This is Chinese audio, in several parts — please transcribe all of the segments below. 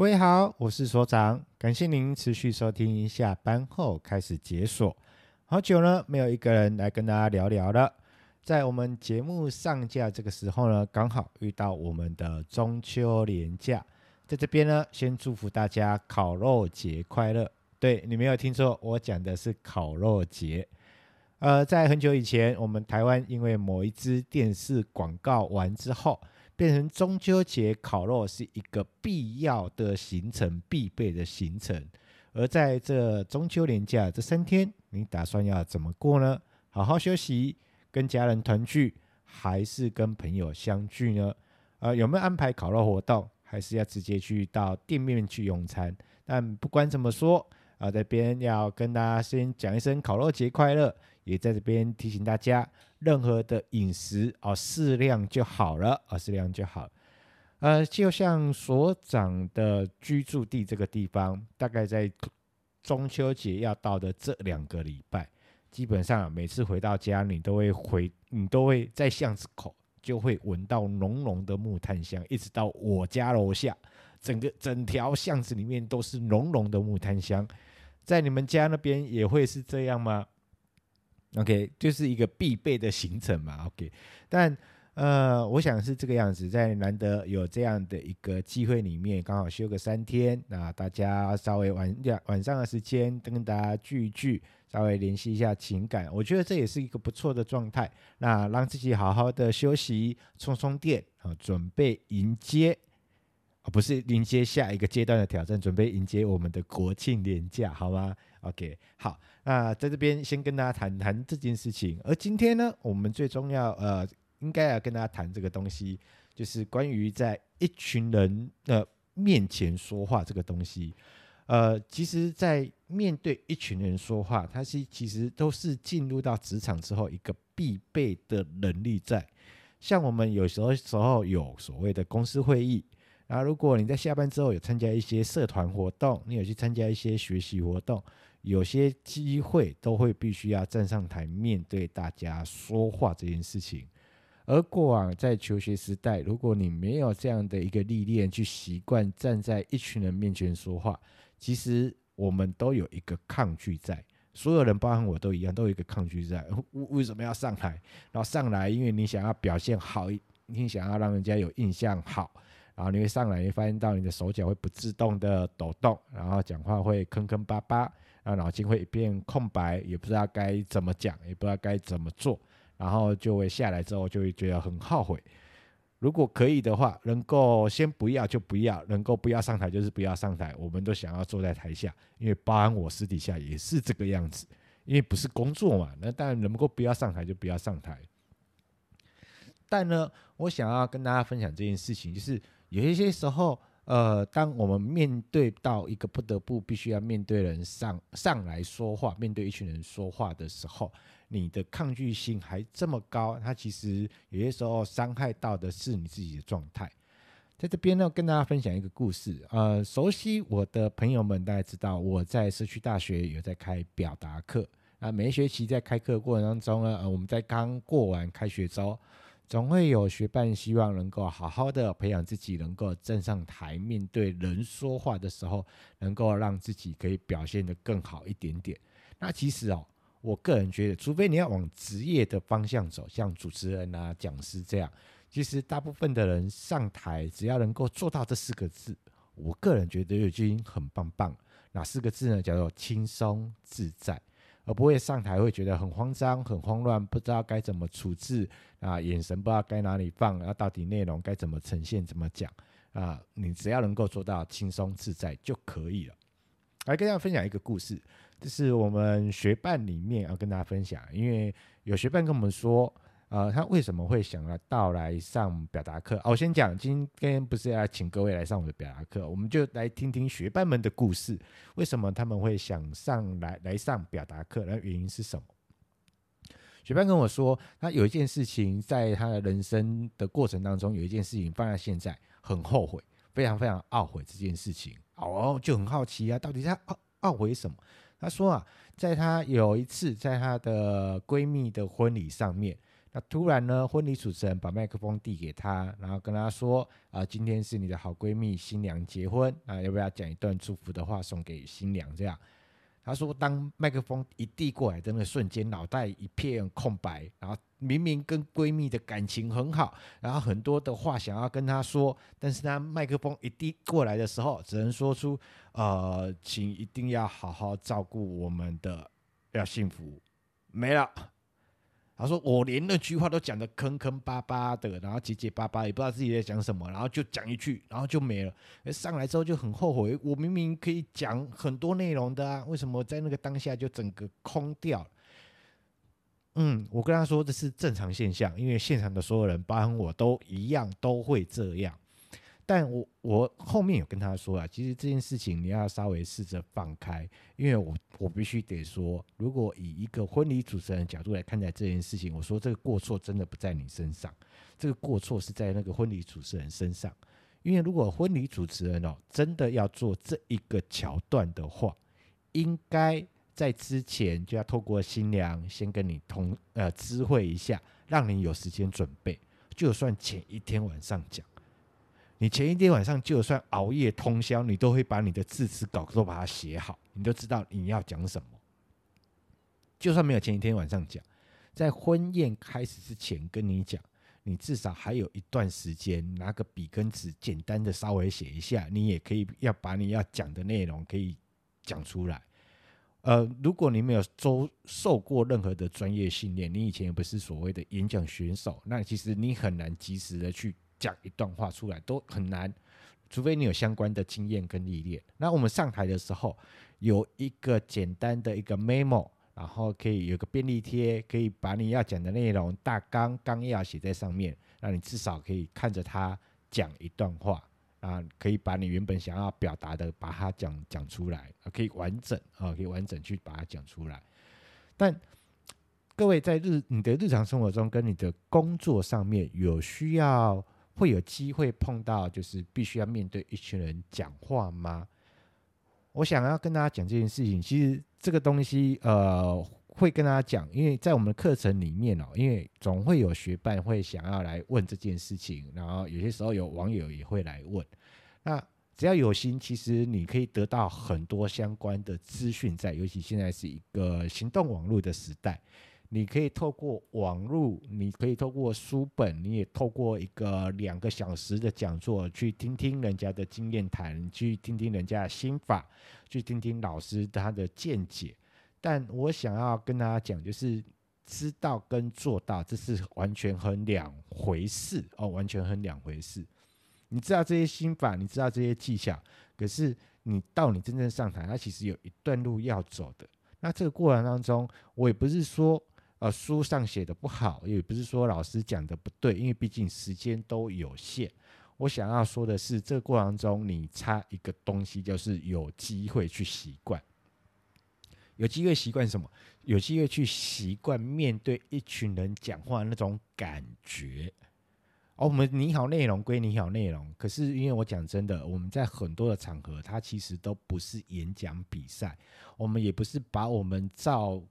各位好，我是所长，感谢您持续收听。下班后开始解锁，好久呢没有一个人来跟大家聊聊了。在我们节目上架这个时候呢，刚好遇到我们的中秋连假，在这边呢，先祝福大家烤肉节快乐。对，你没有听错，我讲的是烤肉节。呃，在很久以前，我们台湾因为某一支电视广告完之后。变成中秋节烤肉是一个必要的行程，必备的行程。而在这中秋连假这三天，你打算要怎么过呢？好好休息，跟家人团聚，还是跟朋友相聚呢？呃，有没有安排烤肉活动？还是要直接去到店面去用餐？但不管怎么说，啊，这边要跟大家先讲一声烤肉节快乐，也在这边提醒大家，任何的饮食哦，适量就好了啊，适量就好。呃，就像所长的居住地这个地方，大概在中秋节要到的这两个礼拜，基本上每次回到家，你都会回，你都会在巷子口就会闻到浓浓的木炭香，一直到我家楼下，整个整条巷子里面都是浓浓的木炭香。在你们家那边也会是这样吗？OK，就是一个必备的行程嘛。OK，但呃，我想是这个样子，在难得有这样的一个机会里面，刚好休个三天，那大家稍微晚晚上的时间跟大家聚一聚，稍微联系一下情感，我觉得这也是一个不错的状态。那让自己好好的休息，充充电啊，准备迎接。啊不是迎接下一个阶段的挑战，准备迎接我们的国庆连假，好吗？OK，好，那在这边先跟大家谈谈这件事情。而今天呢，我们最重要呃，应该要跟大家谈这个东西，就是关于在一群人的面前说话这个东西。呃，其实，在面对一群人说话，它是其实都是进入到职场之后一个必备的能力在。像我们有时候时候有所谓的公司会议。那如果你在下班之后有参加一些社团活动，你有去参加一些学习活动，有些机会都会必须要站上台面对大家说话这件事情。而过往在求学时代，如果你没有这样的一个历练，去习惯站在一群人面前说话，其实我们都有一个抗拒在。所有人，包含我都一样，都有一个抗拒在。为 为什么要上台？然后上来，因为你想要表现好，你想要让人家有印象好。然后你会上来，你发现到你的手脚会不自动的抖动，然后讲话会坑坑巴巴，然后脑筋会一片空白，也不知道该怎么讲，也不知道该怎么做，然后就会下来之后就会觉得很后悔。如果可以的话，能够先不要就不要，能够不要上台就是不要上台。我们都想要坐在台下，因为包含我私底下也是这个样子，因为不是工作嘛，那当然能够不要上台就不要上台。但呢，我想要跟大家分享这件事情，就是。有一些时候，呃，当我们面对到一个不得不必须要面对人上上来说话，面对一群人说话的时候，你的抗拒性还这么高，它其实有些时候伤害到的是你自己的状态。在这边呢，跟大家分享一个故事。呃，熟悉我的朋友们大家知道，我在社区大学有在开表达课。啊，每一学期在开课过程当中呢，呃，我们在刚过完开学周。总会有学伴希望能够好好的培养自己，能够站上台面对人说话的时候，能够让自己可以表现得更好一点点。那其实哦，我个人觉得，除非你要往职业的方向走，像主持人啊、讲师这样，其实大部分的人上台只要能够做到这四个字，我个人觉得已经很棒棒。哪四个字呢？叫做轻松自在。而不会上台会觉得很慌张、很慌乱，不知道该怎么处置啊，眼神不知道该哪里放，然后到底内容该怎么呈现、怎么讲啊？你只要能够做到轻松自在就可以了。来跟大家分享一个故事，这是我们学伴里面要跟大家分享，因为有学伴跟我们说。呃，他为什么会想要到来上表达课？哦，我先讲，今天不是要请各位来上我的表达课，我们就来听听学伴们的故事。为什么他们会想上来来上表达课？那原因是什么？学伴跟我说，他有一件事情在他的人生的过程当中，有一件事情放在现在很后悔，非常非常懊悔这件事情。哦，就很好奇啊，到底他懊懊悔什么？他说啊，在他有一次在他的闺蜜的婚礼上面。那突然呢，婚礼主持人把麦克风递给她，然后跟她说：“啊，今天是你的好闺蜜新娘结婚啊，要不要讲一段祝福的话送给新娘？”这样，她说，当麦克风一递过来的那瞬间，脑袋一片空白，然后明明跟闺蜜的感情很好，然后很多的话想要跟她说，但是他麦克风一递过来的时候，只能说出：“呃，请一定要好好照顾我们的，要幸福。”没了。他说：“我连那句话都讲得坑坑巴巴的，然后结结巴巴，也不知道自己在讲什么，然后就讲一句，然后就没了。上来之后就很后悔，我明明可以讲很多内容的啊，为什么在那个当下就整个空掉？嗯，我跟他说这是正常现象，因为现场的所有人，包含我都一样，都会这样。”但我我后面有跟他说啊，其实这件事情你要稍微试着放开，因为我我必须得说，如果以一个婚礼主持人的角度来看待这件事情，我说这个过错真的不在你身上，这个过错是在那个婚礼主持人身上，因为如果婚礼主持人哦真的要做这一个桥段的话，应该在之前就要透过新娘先跟你通呃知会一下，让你有时间准备，就算前一天晚上讲。你前一天晚上就算熬夜通宵，你都会把你的致辞稿都把它写好，你都知道你要讲什么。就算没有前一天晚上讲，在婚宴开始之前跟你讲，你至少还有一段时间，拿个笔跟纸，简单的稍微写一下，你也可以要把你要讲的内容可以讲出来。呃，如果你没有周受过任何的专业训练，你以前也不是所谓的演讲选手，那其实你很难及时的去。讲一段话出来都很难，除非你有相关的经验跟历练。那我们上台的时候有一个简单的一个 memo，然后可以有个便利贴，可以把你要讲的内容大纲纲要写在上面，那你至少可以看着它讲一段话啊，可以把你原本想要表达的把它讲讲出来，可以完整啊，可以完整去把它讲出来。但各位在日你的日常生活中跟你的工作上面有需要。会有机会碰到，就是必须要面对一群人讲话吗？我想要跟大家讲这件事情，其实这个东西，呃，会跟大家讲，因为在我们的课程里面哦，因为总会有学伴会想要来问这件事情，然后有些时候有网友也会来问。那只要有心，其实你可以得到很多相关的资讯，在尤其现在是一个行动网络的时代。你可以透过网络，你可以透过书本，你也透过一个两个小时的讲座，去听听人家的经验谈，去听听人家的心法，去听听老师他的见解。但我想要跟大家讲，就是知道跟做到，这是完全很两回事哦，完全很两回事。你知道这些心法，你知道这些技巧，可是你到你真正上台，它其实有一段路要走的。那这个过程当中，我也不是说。呃，书上写的不好，也不是说老师讲的不对，因为毕竟时间都有限。我想要说的是，这个过程中你差一个东西，就是有机会去习惯。有机会习惯什么？有机会去习惯面对一群人讲话那种感觉。哦，我们拟好内容归拟好内容，可是因为我讲真的，我们在很多的场合，它其实都不是演讲比赛，我们也不是把我们照。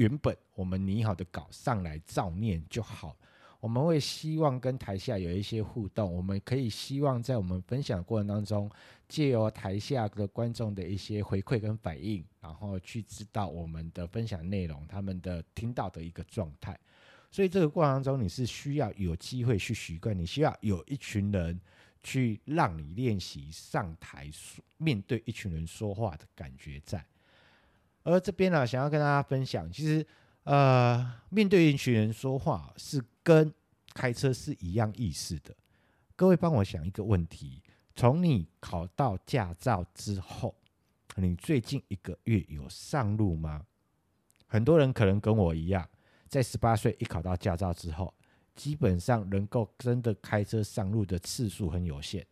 原本我们拟好的稿上来照念就好，我们会希望跟台下有一些互动，我们可以希望在我们分享的过程当中，借由台下的观众的一些回馈跟反应，然后去知道我们的分享内容，他们的听到的一个状态。所以这个过程当中，你是需要有机会去习惯，你需要有一群人去让你练习上台面对一群人说话的感觉在。而这边呢，想要跟大家分享，其实，呃，面对一群人说话是跟开车是一样意思的。各位帮我想一个问题：从你考到驾照之后，你最近一个月有上路吗？很多人可能跟我一样，在十八岁一考到驾照之后，基本上能够真的开车上路的次数很有限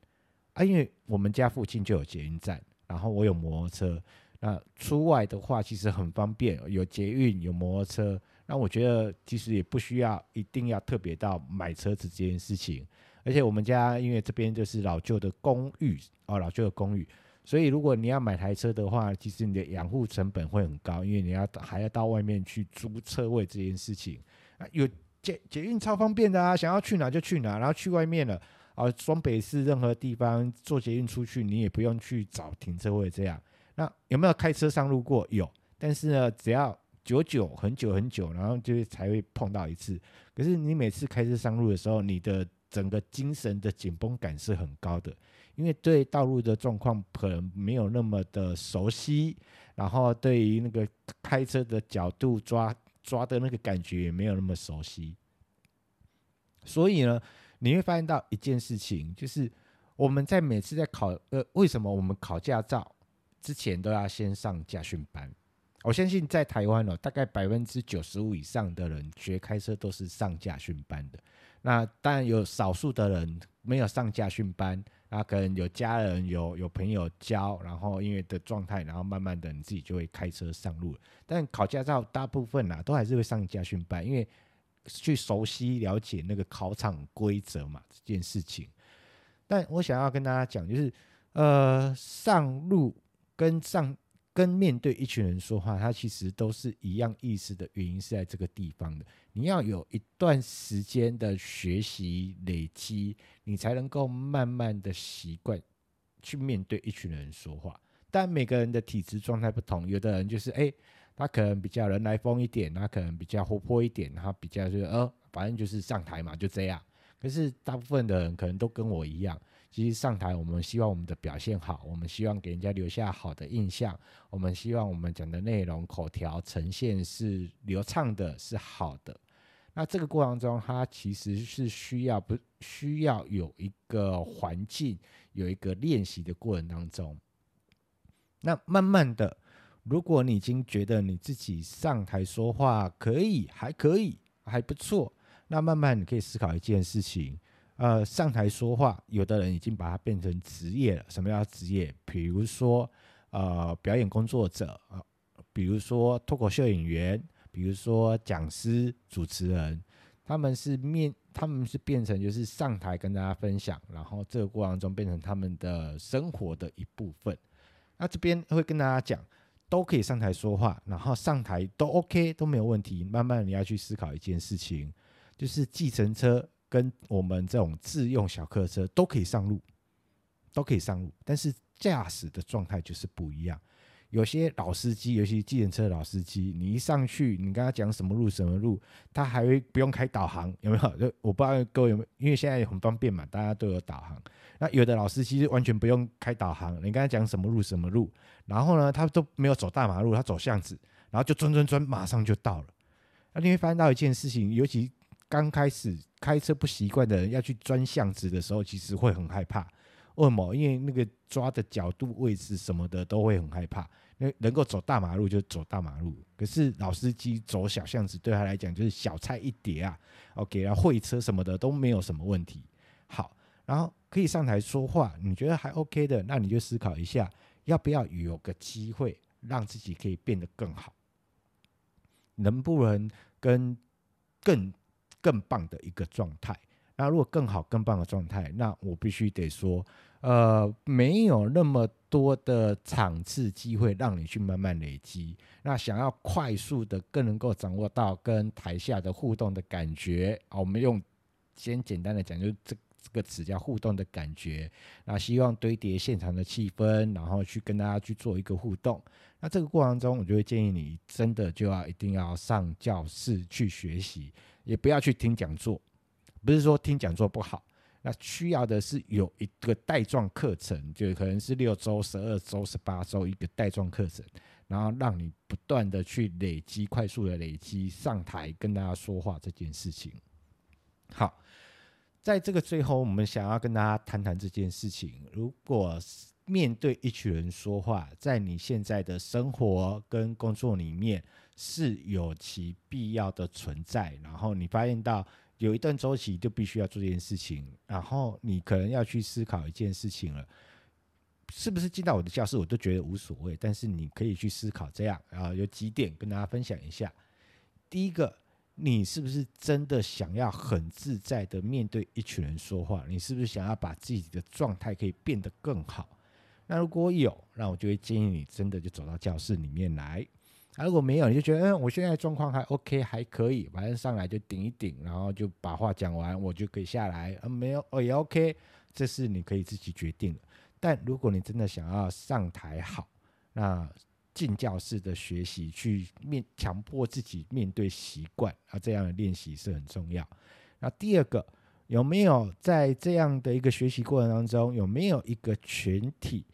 啊。因为我们家附近就有捷运站，然后我有摩托车。那出外的话，其实很方便，有捷运，有摩托车。那我觉得其实也不需要一定要特别到买车子这件事情。而且我们家因为这边就是老旧的公寓哦，老旧的公寓，所以如果你要买台车的话，其实你的养护成本会很高，因为你要还要到外面去租车位这件事情。啊，有捷捷运超方便的啊，想要去哪就去哪，然后去外面了啊，双北市任何地方坐捷运出去，你也不用去找停车位这样。那有没有开车上路过？有，但是呢，只要久久很久很久，然后就才会碰到一次。可是你每次开车上路的时候，你的整个精神的紧绷感是很高的，因为对道路的状况可能没有那么的熟悉，然后对于那个开车的角度抓抓的那个感觉也没有那么熟悉，所以呢，你会发现到一件事情，就是我们在每次在考呃，为什么我们考驾照之前都要先上驾训班？我相信在台湾哦，大概百分之九十五以上的人学开车都是上驾训班的。那当然有少数的人没有上驾训班，那可能有家人有有朋友教，然后因为的状态，然后慢慢的你自己就会开车上路。但考驾照大部分啊都还是会上驾训班，因为去熟悉了解那个考场规则嘛，这件事情。但我想要跟大家讲，就是呃上路跟上。跟面对一群人说话，它其实都是一样意思的原因是在这个地方的。你要有一段时间的学习累积，你才能够慢慢的习惯去面对一群人说话。但每个人的体质状态不同，有的人就是哎、他可能比较人来疯一点，他可能比较活泼一点，他比较就是呃，反正就是上台嘛，就这样。可是大部分的人可能都跟我一样。其实上台，我们希望我们的表现好，我们希望给人家留下好的印象，我们希望我们讲的内容口条呈现是流畅的，是好的。那这个过程中，它其实是需要不需要有一个环境，有一个练习的过程当中。那慢慢的，如果你已经觉得你自己上台说话可以，还可以，还不错，那慢慢你可以思考一件事情。呃，上台说话，有的人已经把它变成职业了。什么叫职业？比如说，呃，表演工作者啊，比如说脱口秀演员，比如说讲师、主持人，他们是面，他们是变成就是上台跟大家分享，然后这个过程中变成他们的生活的一部分。那这边会跟大家讲，都可以上台说话，然后上台都 OK，都没有问题。慢慢你要去思考一件事情，就是计程车。跟我们这种自用小客车都可以上路，都可以上路，但是驾驶的状态就是不一样。有些老司机，尤其计程车的老司机，你一上去，你跟他讲什么路什么路，他还会不用开导航，有没有？就我不知道各位有没有，因为现在很方便嘛，大家都有导航。那有的老司机完全不用开导航，你跟他讲什么路什么路，然后呢，他都没有走大马路，他走巷子，然后就转转转，马上就到了。那你会发现到一件事情，尤其刚开始。开车不习惯的人要去钻巷子的时候，其实会很害怕。为什么？因为那个抓的角度、位置什么的都会很害怕。那能够走大马路就走大马路，可是老司机走小巷子对他来讲就是小菜一碟啊。OK，然后会车什么的都没有什么问题。好，然后可以上台说话，你觉得还 OK 的，那你就思考一下，要不要有个机会让自己可以变得更好？能不能跟更？更棒的一个状态。那如果更好、更棒的状态，那我必须得说，呃，没有那么多的场次机会让你去慢慢累积。那想要快速的、更能够掌握到跟台下的互动的感觉，啊，我们用先简单的讲，就这这个词叫互动的感觉。那希望堆叠现场的气氛，然后去跟大家去做一个互动。那这个过程中，我就会建议你真的就要一定要上教室去学习。也不要去听讲座，不是说听讲座不好，那需要的是有一个带状课程，就可能是六周、十二周、十八周一个带状课程，然后让你不断的去累积，快速的累积上台跟大家说话这件事情。好，在这个最后，我们想要跟大家谈谈这件事情。如果面对一群人说话，在你现在的生活跟工作里面。是有其必要的存在，然后你发现到有一段周期就必须要做这件事情，然后你可能要去思考一件事情了，是不是进到我的教室我都觉得无所谓，但是你可以去思考这样，然后有几点跟大家分享一下。第一个，你是不是真的想要很自在的面对一群人说话？你是不是想要把自己的状态可以变得更好？那如果有，那我就会建议你真的就走到教室里面来。啊，如果没有，你就觉得嗯，我现在状况还 OK，还可以，反正上来就顶一顶，然后就把话讲完，我就可以下来。嗯，没有哦，也 OK，这是你可以自己决定的。但如果你真的想要上台好，那进教室的学习，去面强迫自己面对习惯啊，这样的练习是很重要。那第二个，有没有在这样的一个学习过程当中，有没有一个群体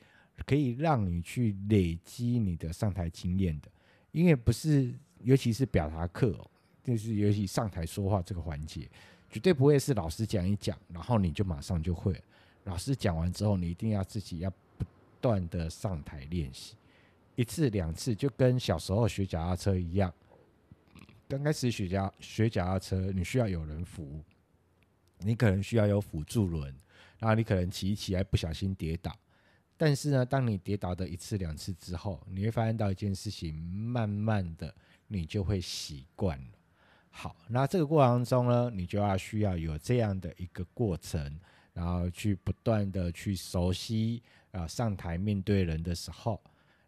可以让你去累积你的上台经验的？因为不是，尤其是表达课，哦就是尤其上台说话这个环节，绝对不会是老师讲一讲，然后你就马上就会。老师讲完之后，你一定要自己要不断的上台练习，一次两次，就跟小时候学脚踏车一样。刚开始学脚学脚踏车，你需要有人扶，你可能需要有辅助轮，然后你可能骑一骑还不小心跌倒。但是呢，当你跌倒的一次两次之后，你会发现到一件事情，慢慢的你就会习惯了。好，那这个过程中呢，你就要需要有这样的一个过程。然后去不断的去熟悉啊，上台面对人的时候，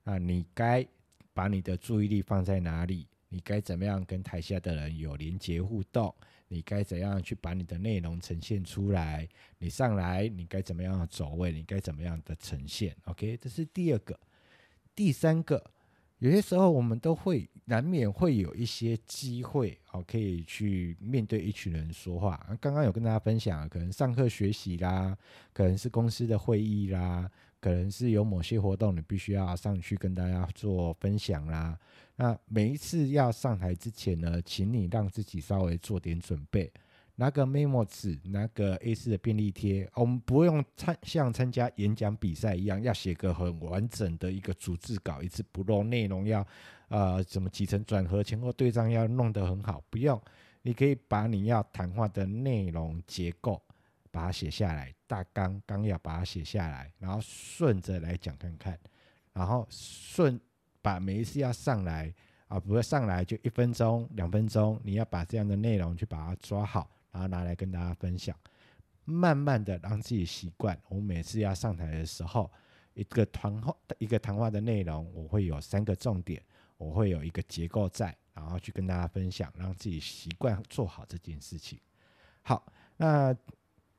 那你该把你的注意力放在哪里？你该怎么样跟台下的人有连接互动？你该怎样去把你的内容呈现出来？你上来你该怎么样的走位？你该怎么样的呈现？OK，这是第二个，第三个。有些时候，我们都会难免会有一些机会，哦，可以去面对一群人说话。刚刚有跟大家分享，可能上课学习啦，可能是公司的会议啦，可能是有某些活动，你必须要上去跟大家做分享啦。那每一次要上台之前呢，请你让自己稍微做点准备。拿个 m 纸，拿个 A4 的便利贴，我们不用参像参加演讲比赛一样，要写个很完整的一个组织稿，一字不漏，内容要呃怎么起承转合、前后对仗要弄得很好。不用，你可以把你要谈话的内容结构把它写下来，大纲纲要把它写下来，然后顺着来讲看看，然后顺把每一次要上来啊，不会上来就一分钟、两分钟，你要把这样的内容去把它抓好。然后拿来跟大家分享，慢慢的让自己习惯。我每次要上台的时候，一个谈话一个谈话的内容，我会有三个重点，我会有一个结构在，然后去跟大家分享，让自己习惯做好这件事情。好，那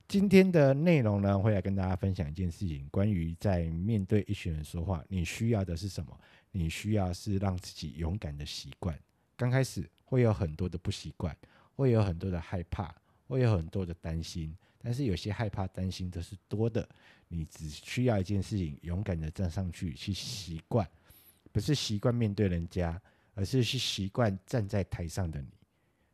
今天的内容呢，会来跟大家分享一件事情，关于在面对一群人说话，你需要的是什么？你需要是让自己勇敢的习惯。刚开始会有很多的不习惯，会有很多的害怕。会有很多的担心，但是有些害怕、担心都是多的。你只需要一件事情，勇敢的站上去，去习惯，不是习惯面对人家，而是去习惯站在台上的你。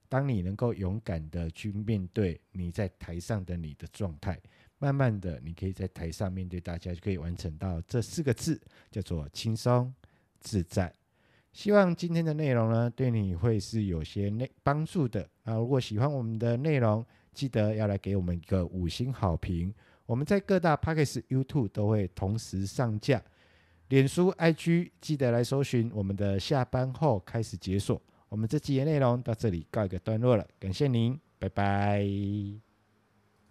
当你能够勇敢的去面对你在台上的你的状态，慢慢的，你可以在台上面对大家，就可以完成到这四个字，叫做轻松自在。希望今天的内容呢，对你会是有些内帮助的啊！如果喜欢我们的内容，记得要来给我们一个五星好评。我们在各大 Podcast、YouTube 都会同时上架，脸书、IG 记得来搜寻我们的下班后开始解锁。我们这期的内容到这里告一个段落了，感谢您，拜拜。